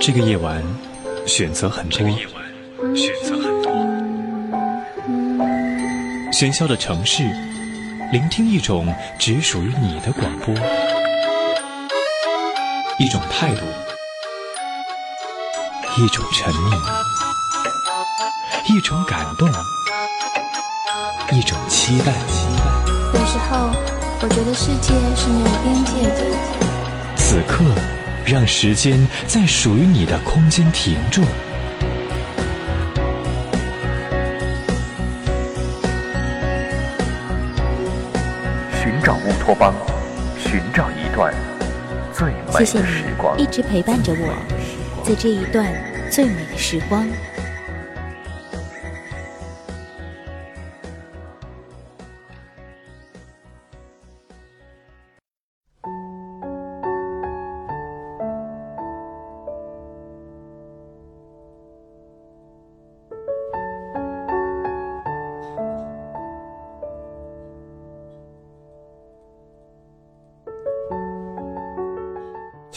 这个夜晚，选择很多。选择很多。喧嚣的城市，聆听一种只属于你的广播，一种态度，一种沉溺，一种感动，一种期待。有时候，我觉得世界是没有边界的。此刻，让时间在属于你的空间停住。寻找乌托邦，寻找一段最美的时光。一直陪伴着我，在这一段最美的时光。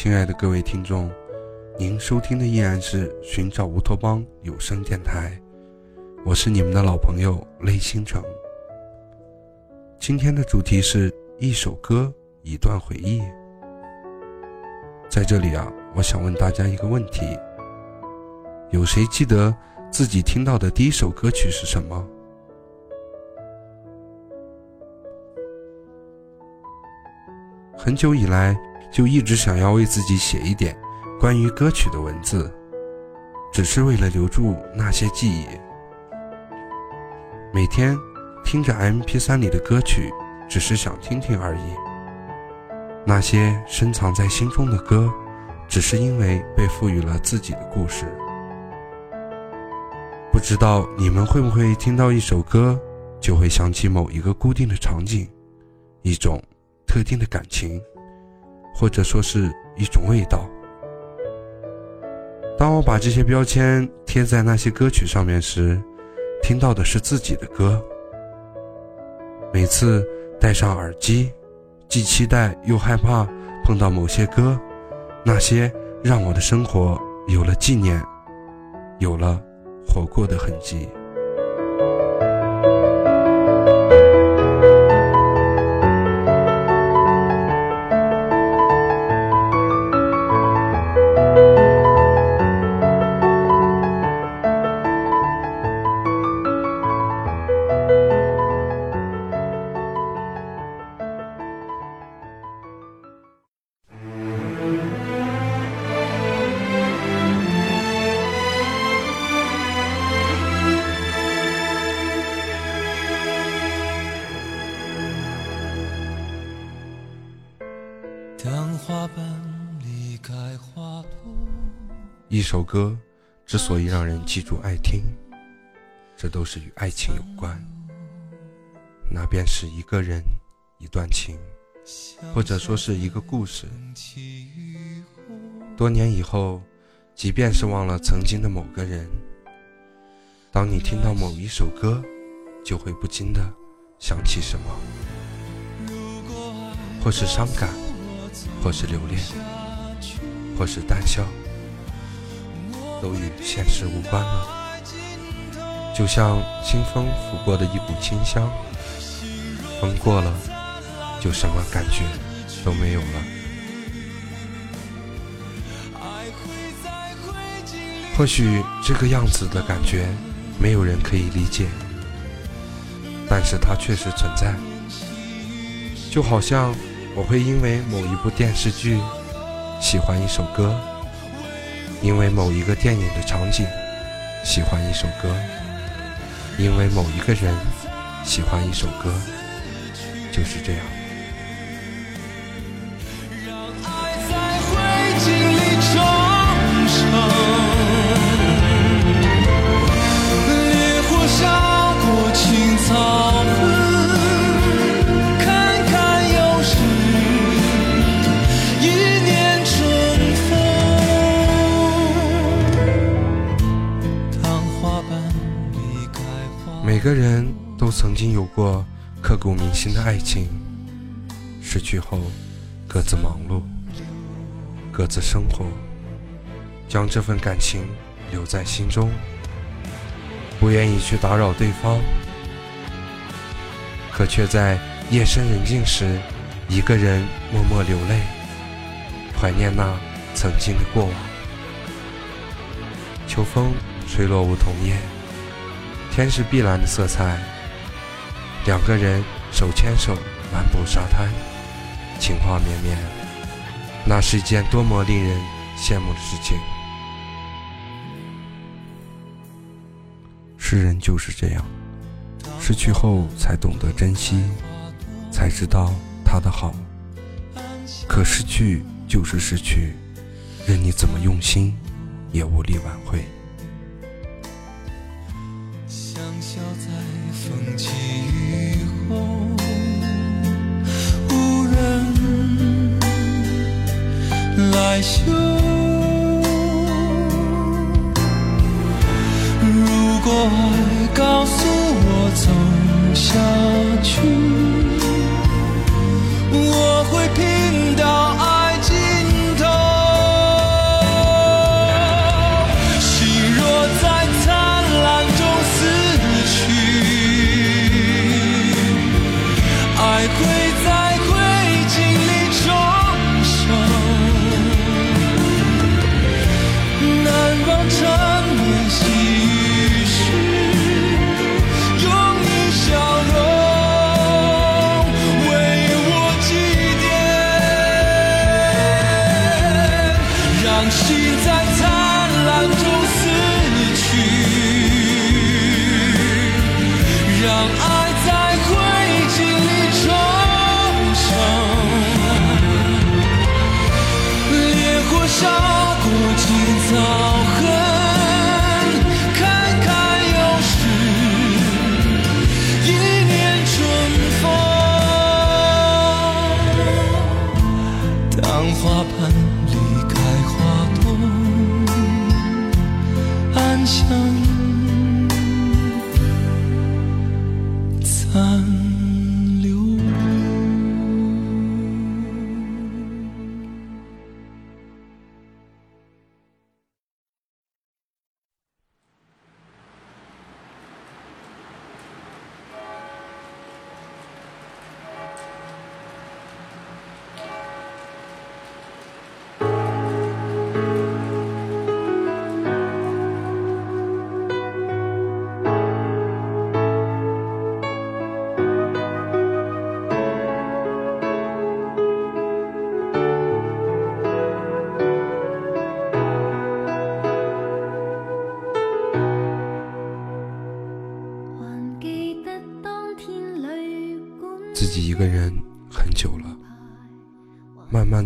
亲爱的各位听众，您收听的依然是《寻找乌托邦》有声电台，我是你们的老朋友雷星辰。今天的主题是一首歌，一段回忆。在这里啊，我想问大家一个问题：有谁记得自己听到的第一首歌曲是什么？很久以来。就一直想要为自己写一点关于歌曲的文字，只是为了留住那些记忆。每天听着 MP3 里的歌曲，只是想听听而已。那些深藏在心中的歌，只是因为被赋予了自己的故事。不知道你们会不会听到一首歌，就会想起某一个固定的场景，一种特定的感情。或者说是一种味道。当我把这些标签贴在那些歌曲上面时，听到的是自己的歌。每次戴上耳机，既期待又害怕碰到某些歌，那些让我的生活有了纪念，有了活过的痕迹。一首歌之所以让人记住爱听，这都是与爱情有关。那便是一个人、一段情，或者说是一个故事。多年以后，即便是忘了曾经的某个人，当你听到某一首歌，就会不禁的想起什么，或是伤感，或是留恋，或是淡笑。都与现实无关了，就像清风拂过的一股清香，风过了，就什么感觉都没有了。或许这个样子的感觉，没有人可以理解，但是它确实存在。就好像我会因为某一部电视剧，喜欢一首歌。因为某一个电影的场景，喜欢一首歌；因为某一个人，喜欢一首歌，就是这样。每个人都曾经有过刻骨铭心的爱情，失去后各自忙碌，各自生活，将这份感情留在心中，不愿意去打扰对方，可却在夜深人静时，一个人默默流泪，怀念那曾经的过往。秋风吹落梧桐叶，天是碧蓝的色彩，两个人手牵手漫步沙滩，情话绵绵，那是一件多么令人羡慕的事情。世人就是这样，失去后才懂得珍惜，才知道他的好。可失去就是失去，任你怎么用心，也无力挽回。消在风起雨后，无人来修。如果爱告诉奠，让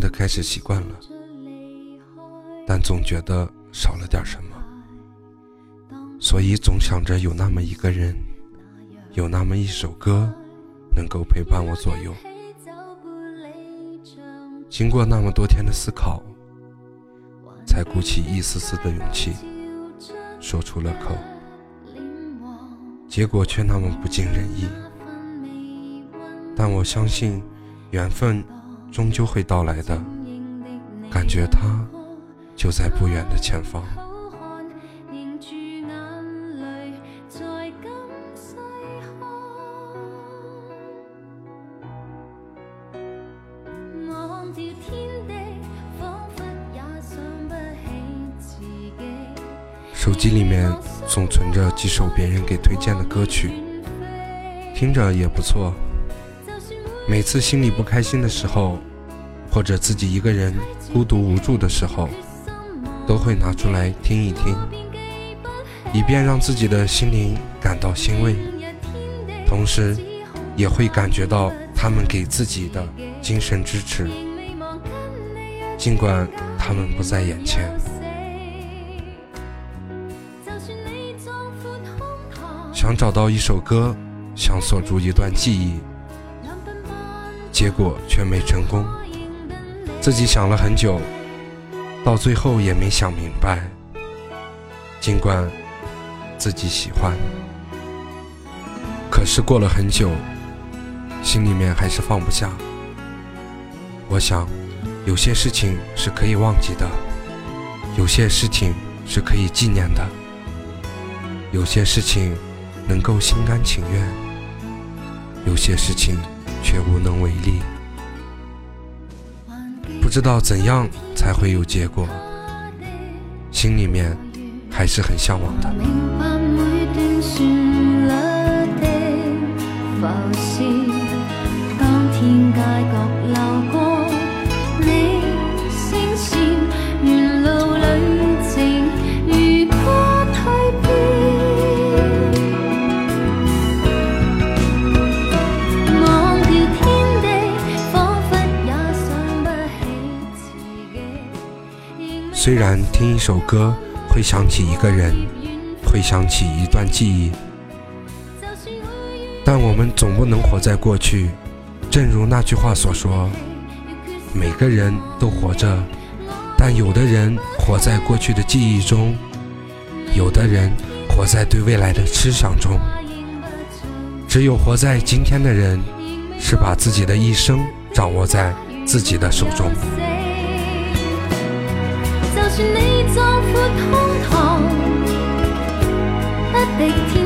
开始习惯了，但总觉得少了点什么，所以总想着有那么一个人，有那么一首歌，能够陪伴我左右。经过那么多天的思考，才鼓起一丝丝的勇气，说出了口，结果却那么不尽人意。但我相信，缘分终究会到来的，感觉它就在不远的前方。手机里面总存着几首别人给推荐的歌曲，听着也不錯。每次心里不开心的时候，或者自己一个人孤独无助的时候，都会拿出来听一听，以便让自己的心灵感到欣慰，同时也会感觉到他们给自己的精神支持，尽管他们不在眼前。想找到一首歌，想锁住一段记忆，结果却没成功。自己想了很久，到最后也没想明白。尽管自己喜欢，可是过了很久，心里面还是放不下。我想，有些事情是可以忘记的，有些事情是可以纪念的，有些事情能够心甘情愿，有些事情却无能为力。不知道怎样才会有结果，心里面还是很向往的。虽然听一首歌会想起一个人，会想起一段记忆，但我们总不能活在过去。正如那句话所说，每个人都活着，但有的人活在过去的记忆中，有的人活在对未来的痴想中。只有活在今天的人，是把自己的一生掌握在自己的手中。就算你壮阔胸膛，不敌天